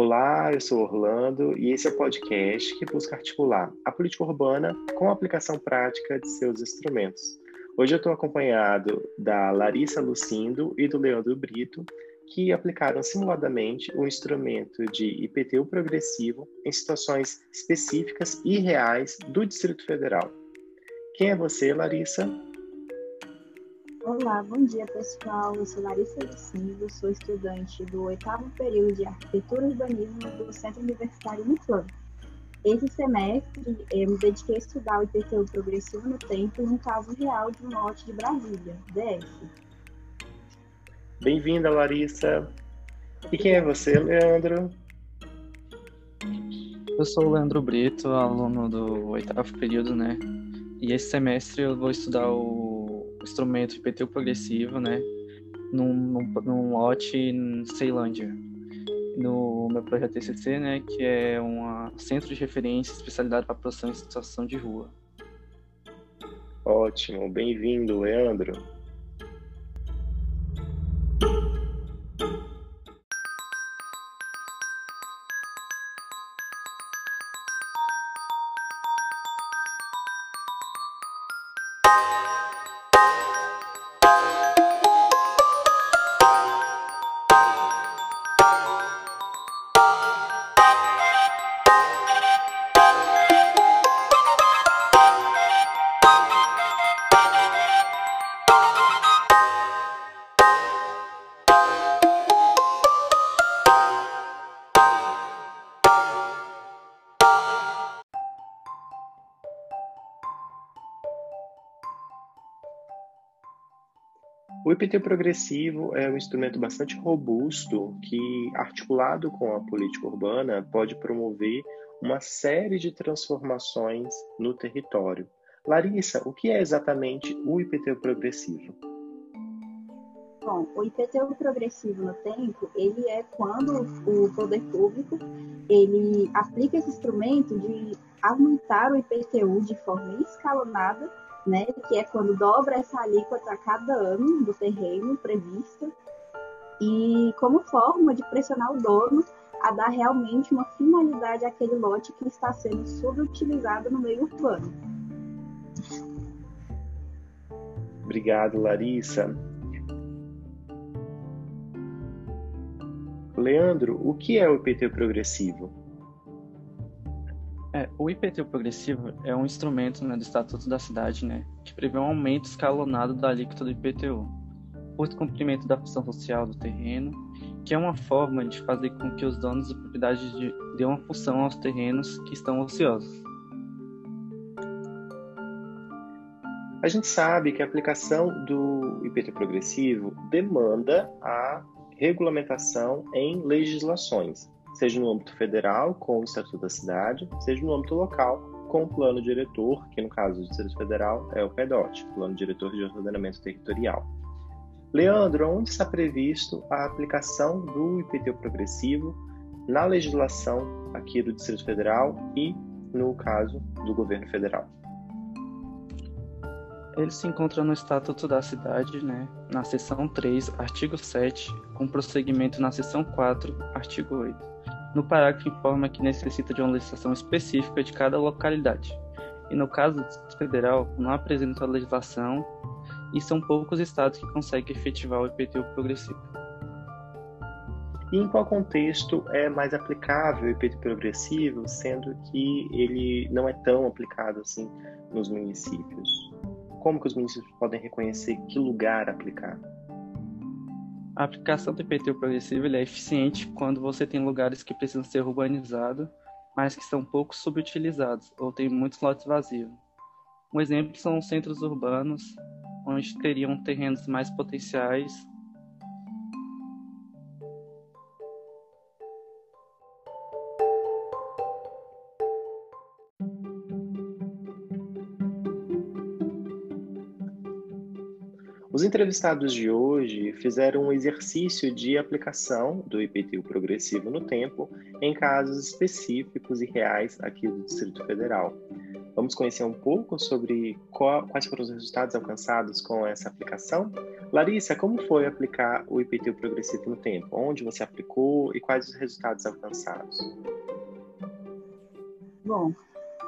Olá, eu sou Orlando e esse é o podcast que busca articular a política urbana com a aplicação prática de seus instrumentos. Hoje eu estou acompanhado da Larissa Lucindo e do Leandro Brito, que aplicaram simuladamente o instrumento de IPTU progressivo em situações específicas e reais do Distrito Federal. Quem é você, Larissa? Olá, bom dia pessoal. Eu sou Larissa Lucindo, sou estudante do oitavo período de Arquitetura e Urbanismo do Centro Universitário Uniclub. Esse semestre eu me dediquei a estudar o IPTU progressivo no tempo em um caso real de um lote de Brasília, DF. Bem-vinda, Larissa. E quem é você, Leandro? Eu sou o Leandro Brito, aluno do oitavo período, né? E esse semestre eu vou estudar o instrumento IPTU progressivo, né? Num, num, num lote em Ceilândia. No meu projeto TCC, né? Que é um centro de referência especializado para produção em situação de rua. Ótimo, bem-vindo, Leandro. O IPT progressivo é um instrumento bastante robusto que, articulado com a política urbana, pode promover uma série de transformações no território. Larissa, o que é exatamente o IPT progressivo? Bom, o IPTU progressivo no tempo, ele é quando o poder público ele aplica esse instrumento de aumentar o IPTU de forma escalonada né, que é quando dobra essa alíquota a cada ano do terreno previsto, e como forma de pressionar o dono a dar realmente uma finalidade àquele lote que está sendo subutilizado no meio urbano. Obrigado, Larissa. Leandro, o que é o IPT progressivo? É, o IPTU progressivo é um instrumento né, do Estatuto da Cidade né, que prevê um aumento escalonado da alíquota do IPTU, por descumprimento da função social do terreno, que é uma forma de fazer com que os donos de propriedade dêem uma função aos terrenos que estão ociosos. A gente sabe que a aplicação do IPT progressivo demanda a regulamentação em legislações, seja no âmbito federal, com o Estatuto da Cidade, seja no âmbito local, com o Plano Diretor, que no caso do Distrito Federal é o PEDOT, Plano Diretor de Ordenamento Territorial. Leandro, onde está previsto a aplicação do IPTU progressivo na legislação aqui do Distrito Federal e no caso do governo federal? Ele se encontra no Estatuto da Cidade, né, na seção 3, artigo 7, com prosseguimento na seção 4, artigo 8. No parágrafo informa que necessita de uma legislação específica de cada localidade. E no caso do Distrito Federal, não apresenta legislação e são poucos estados que conseguem efetivar o IPTU progressivo. E em qual contexto é mais aplicável o IPTU progressivo, sendo que ele não é tão aplicado assim nos municípios? Como que os municípios podem reconhecer que lugar aplicar? A aplicação do IPTU progressivo é eficiente quando você tem lugares que precisam ser urbanizados, mas que são pouco subutilizados ou tem muitos lotes vazios. Um exemplo são os centros urbanos, onde teriam terrenos mais potenciais Os entrevistados de hoje fizeram um exercício de aplicação do IPTU progressivo no tempo em casos específicos e reais aqui do Distrito Federal. Vamos conhecer um pouco sobre qual, quais foram os resultados alcançados com essa aplicação? Larissa, como foi aplicar o IPTU progressivo no tempo? Onde você aplicou e quais os resultados alcançados? Bom,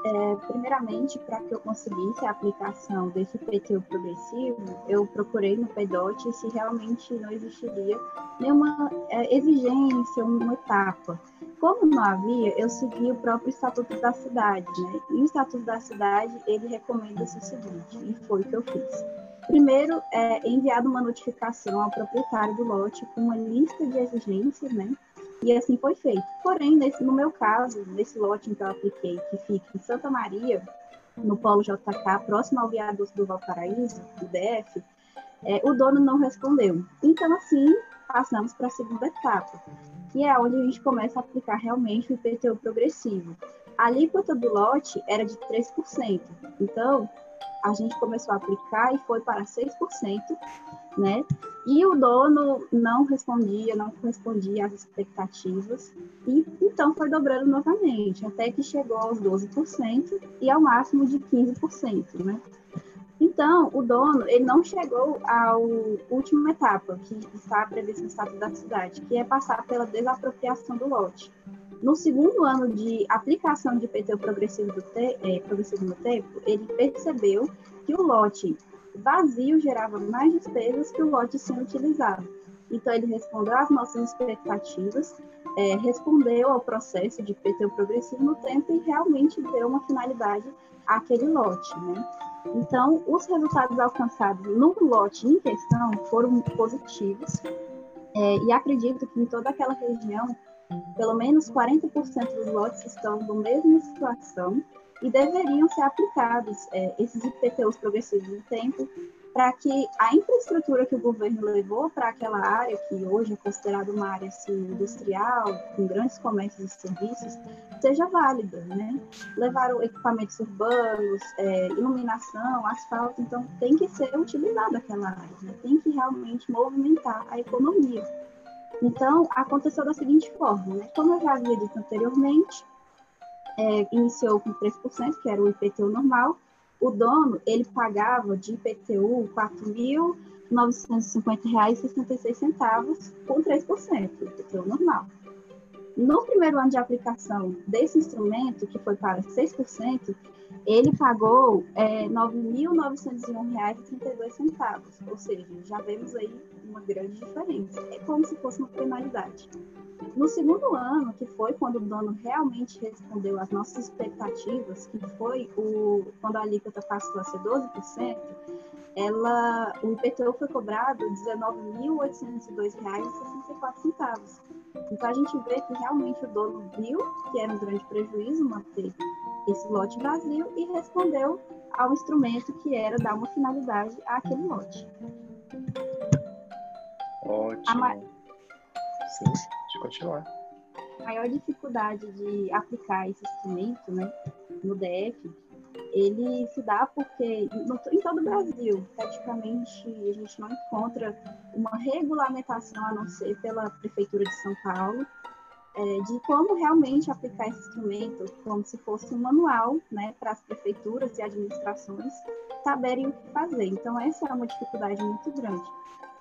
é, primeiramente, para que eu conseguisse a aplicação desse IPTU progressivo, eu procurei no PEDOT se realmente não existiria nenhuma é, exigência, uma etapa como não havia, eu segui o próprio Estatuto da Cidade, né? E o Estatuto da Cidade, ele recomenda-se o seguinte, e foi o que eu fiz. Primeiro, é enviado uma notificação ao proprietário do lote com uma lista de exigências, né? E assim foi feito. Porém, nesse, no meu caso, nesse lote em que eu apliquei, que fica em Santa Maria, no Polo JK, próximo ao viaduto do Valparaíso, do DF, é, o dono não respondeu. Então, assim, passamos para a segunda etapa, que é onde a gente começa a aplicar realmente o IPTU progressivo. A alíquota do lote era de 3%, então a gente começou a aplicar e foi para 6%, né? E o dono não respondia, não correspondia às expectativas, e então foi dobrando novamente, até que chegou aos 12% e ao máximo de 15%, né? Então, o dono, ele não chegou à última etapa, que está prevista no Estado da Cidade, que é passar pela desapropriação do lote. No segundo ano de aplicação de IPTU progressivo, do te, é, progressivo no tempo, ele percebeu que o lote vazio gerava mais despesas que o lote sendo utilizado. Então, ele respondeu às nossas expectativas, é, respondeu ao processo de IPTU progressivo no tempo e realmente deu uma finalidade àquele lote, né? Então, os resultados alcançados no lote em questão foram positivos, é, e acredito que em toda aquela região, pelo menos 40% dos lotes estão na mesma situação e deveriam ser aplicados é, esses IPTUs progressivos no tempo para que a infraestrutura que o governo levou para aquela área, que hoje é considerada uma área assim, industrial, com grandes comércios e serviços, seja válida. Né? Levaram equipamentos urbanos, é, iluminação, asfalto, então tem que ser utilizada aquela área, né? tem que realmente movimentar a economia. Então, aconteceu da seguinte forma, né? como eu já havia dito anteriormente, é, iniciou com 3%, que era o IPTU normal, o dono ele pagava de IPTU R$ 4.950,66 com 3%, IPTU normal. No primeiro ano de aplicação desse instrumento, que foi para 6%, ele pagou é, R$ 9.901,32, ou seja, já vemos aí uma grande diferença. É como se fosse uma penalidade. No segundo ano, que foi quando o dono realmente respondeu às nossas expectativas, que foi o, quando a alíquota passou a ser 12%, ela, o IPTU foi cobrado R$ 19.802,64. Então a gente vê que realmente o dono viu que era um grande prejuízo manter esse lote vazio e respondeu ao instrumento que era dar uma finalidade àquele lote. Ótimo. Sim, pode continuar. A maior dificuldade de aplicar esse instrumento né, no DF, ele se dá porque no, em todo o Brasil, praticamente, a gente não encontra uma regulamentação, a não ser pela Prefeitura de São Paulo, é, de como realmente aplicar esse instrumento, como se fosse um manual né, para as prefeituras e administrações saberem o que fazer. Então, essa é uma dificuldade muito grande.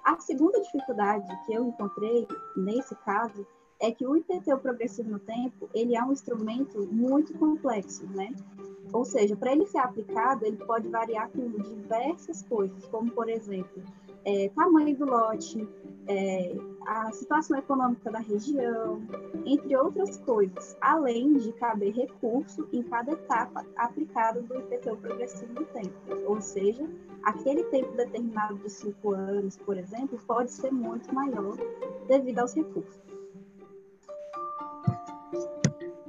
A segunda dificuldade que eu encontrei nesse caso é que o IPTU progressivo no tempo, ele é um instrumento muito complexo, né? Ou seja, para ele ser aplicado, ele pode variar com diversas coisas, como, por exemplo, é, tamanho do lote, é, a situação econômica da região, entre outras coisas, além de caber recurso em cada etapa aplicada do IPTU progressivo no tempo. Ou seja, aquele tempo determinado de cinco anos, por exemplo, pode ser muito maior devido aos recursos.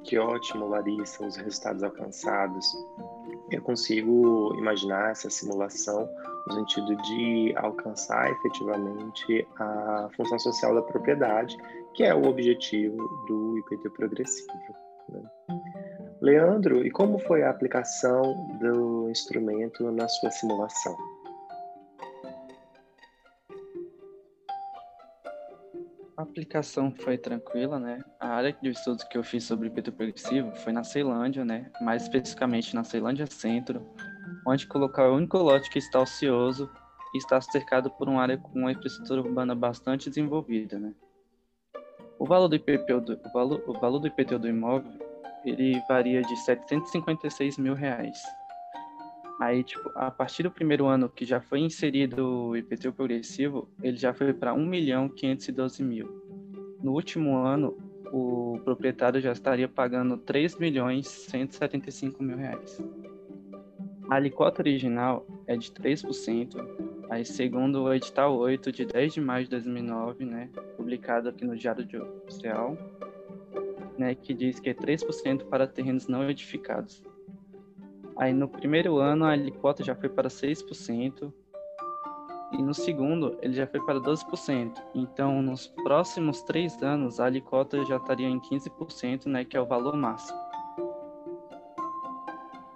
Que ótimo, Larissa, os resultados alcançados. Eu consigo imaginar essa simulação no sentido de alcançar efetivamente a função social da propriedade, que é o objetivo do IPT progressivo. Né? Leandro, e como foi a aplicação do instrumento na sua simulação? A aplicação foi tranquila, né? A área de estudos que eu fiz sobre IPTU progressivo foi na Ceilândia, né? Mais especificamente na Ceilândia Centro, onde colocar o único lote que está ocioso e está cercado por uma área com uma infraestrutura urbana bastante desenvolvida, né? O valor do IPTU do, o valor, o valor do, IPTU do imóvel ele varia de 756 mil reais. Aí, tipo, a partir do primeiro ano que já foi inserido o IPTU progressivo, ele já foi para 1 milhão 512 mil. No último ano, o proprietário já estaria pagando 3 milhões 175 mil reais. A alíquota original é de 3%, Aí, segundo o edital 8 de 10 de maio de 2009, né, publicado aqui no Diário Oficial, né, que diz que é 3% para terrenos não edificados. Aí, no primeiro ano, a alíquota já foi para 6%, e no segundo, ele já foi para 12%. Então, nos próximos três anos, a alíquota já estaria em 15%, né, que é o valor máximo.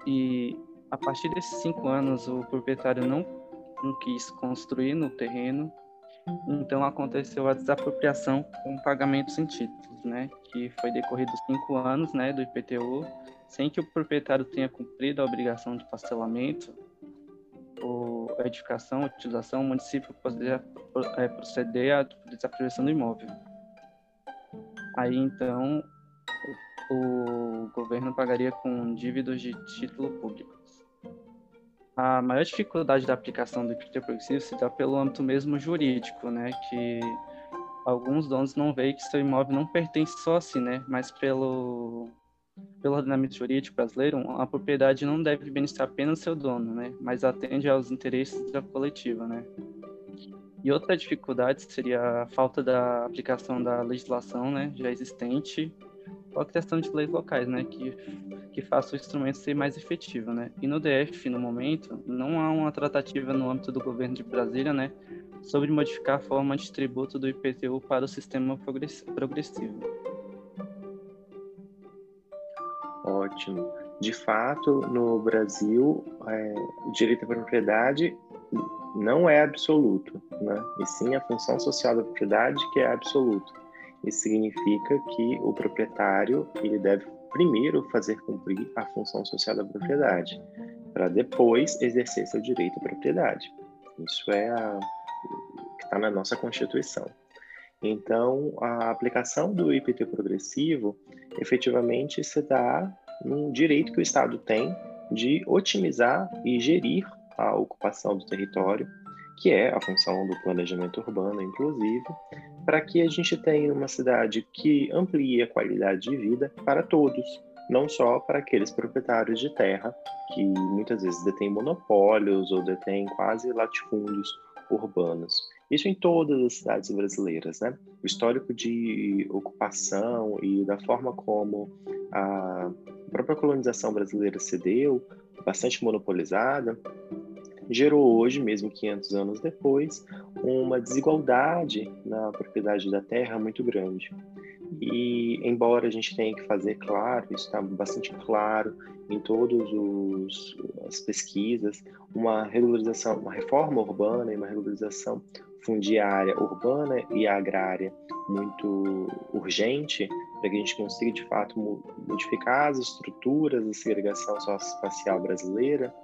E a partir desses cinco anos, o proprietário não não quis construir no terreno, então aconteceu a desapropriação com pagamentos em títulos, né, que foi decorrido cinco anos, né, do IPTU, sem que o proprietário tenha cumprido a obrigação de parcelamento, ou edificação, a utilização, o município poderia é, proceder à desapropriação do imóvel. Aí então o, governo pagaria com dívidas de título público. A maior dificuldade da aplicação do IPT progressivo se dá pelo âmbito mesmo jurídico, né? Que alguns donos não veem que seu imóvel não pertence só a si, né? Mas pelo pelo ordenamento jurídico brasileiro, a propriedade não deve beneficiar apenas seu dono, né? Mas atende aos interesses da coletiva, né? E outra dificuldade seria a falta da aplicação da legislação, né, já existente ou a questão de leis locais, né, que, que faça o instrumento ser mais efetivo, né. E no DF, no momento, não há uma tratativa no âmbito do governo de Brasília, né, sobre modificar a forma de tributo do IPTU para o sistema progressivo. Ótimo. De fato, no Brasil, é, o direito à propriedade não é absoluto, né? E sim a função social da propriedade que é absoluto. Isso significa que o proprietário ele deve primeiro fazer cumprir a função social da propriedade, para depois exercer seu direito à propriedade. Isso é a, que está na nossa Constituição. Então, a aplicação do IPT progressivo efetivamente se dá num direito que o Estado tem de otimizar e gerir a ocupação do território que é a função do planejamento urbano, inclusive, para que a gente tenha uma cidade que amplie a qualidade de vida para todos, não só para aqueles proprietários de terra que muitas vezes detêm monopólios ou detêm quase latifúndios urbanos. Isso em todas as cidades brasileiras, né? O histórico de ocupação e da forma como a própria colonização brasileira se deu, bastante monopolizada, gerou hoje, mesmo 500 anos depois, uma desigualdade na propriedade da terra muito grande. E, embora a gente tenha que fazer claro, isso está bastante claro em todas as pesquisas, uma regularização, uma reforma urbana e uma regularização fundiária urbana e agrária muito urgente para que a gente consiga de fato modificar as estruturas da segregação socioespacial brasileira,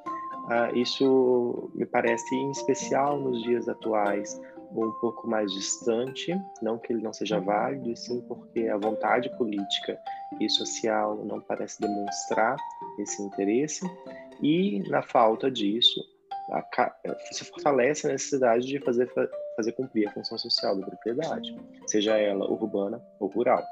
Uh, isso me parece, em especial nos dias atuais, um pouco mais distante, não que ele não seja válido, sim porque a vontade política e social não parece demonstrar esse interesse, e na falta disso, a, se fortalece a necessidade de fazer, fazer cumprir a função social da propriedade, seja ela urbana ou rural.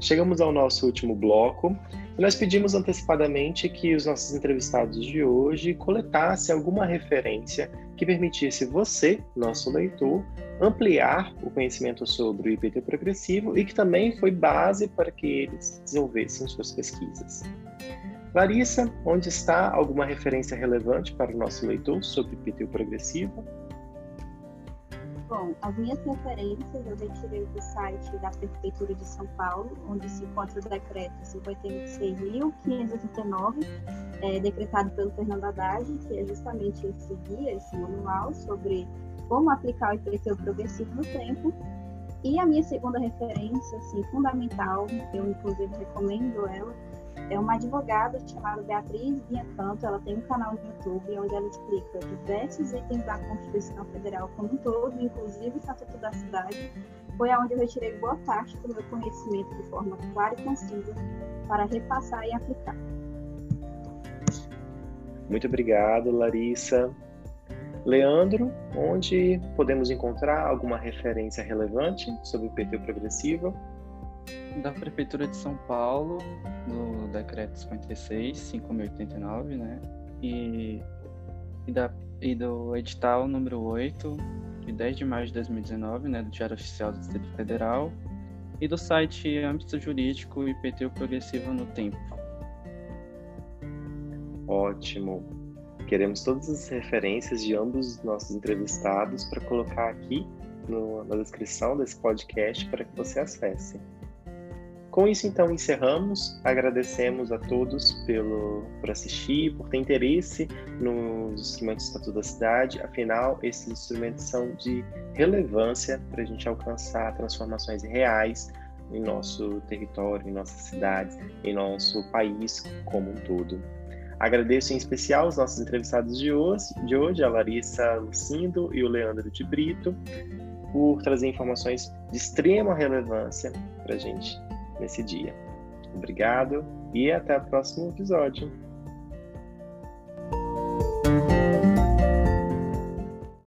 Chegamos ao nosso último bloco. Nós pedimos antecipadamente que os nossos entrevistados de hoje coletassem alguma referência que permitisse você, nosso leitor, ampliar o conhecimento sobre o IPT progressivo e que também foi base para que eles desenvolvessem suas pesquisas. Larissa, onde está alguma referência relevante para o nosso leitor sobre IPT progressivo? Bom, as minhas referências eu retirei do site da Prefeitura de São Paulo, onde se encontra o decreto 56.589, é, decretado pelo Fernando Haddad, que é justamente esse guia, esse manual sobre como aplicar o IPTU progressivo no tempo. E a minha segunda referência, assim, fundamental, eu inclusive recomendo ela, é uma advogada chamada Beatriz Biancanto. Ela tem um canal no YouTube onde ela explica diversos itens da Constituição Federal como um todo, inclusive o Estatuto da Cidade. Foi aonde eu retirei boa parte do meu conhecimento de forma clara e concisa para repassar e aplicar. Muito obrigado, Larissa. Leandro, onde podemos encontrar alguma referência relevante sobre o PTU progressivo? Da Prefeitura de São Paulo, do Decreto 56, 5.089, né? E, e, da, e do edital número 8, de 10 de maio de 2019, né? Do Diário Oficial do Distrito Federal. E do site Âmbito Jurídico IPTU Progressivo no Tempo. Ótimo. Queremos todas as referências de ambos os nossos entrevistados para colocar aqui no, na descrição desse podcast para que você acesse. Com isso, então, encerramos. Agradecemos a todos pelo, por assistir, por ter interesse nos instrumentos do Estatuto da Cidade. Afinal, esses instrumentos são de relevância para a gente alcançar transformações reais em nosso território, em nossas cidades, em nosso país como um todo. Agradeço em especial os nossos entrevistados de hoje, de hoje a Larissa Lucindo e o Leandro de Brito, por trazer informações de extrema relevância para a gente nesse dia. Obrigado e até o próximo episódio.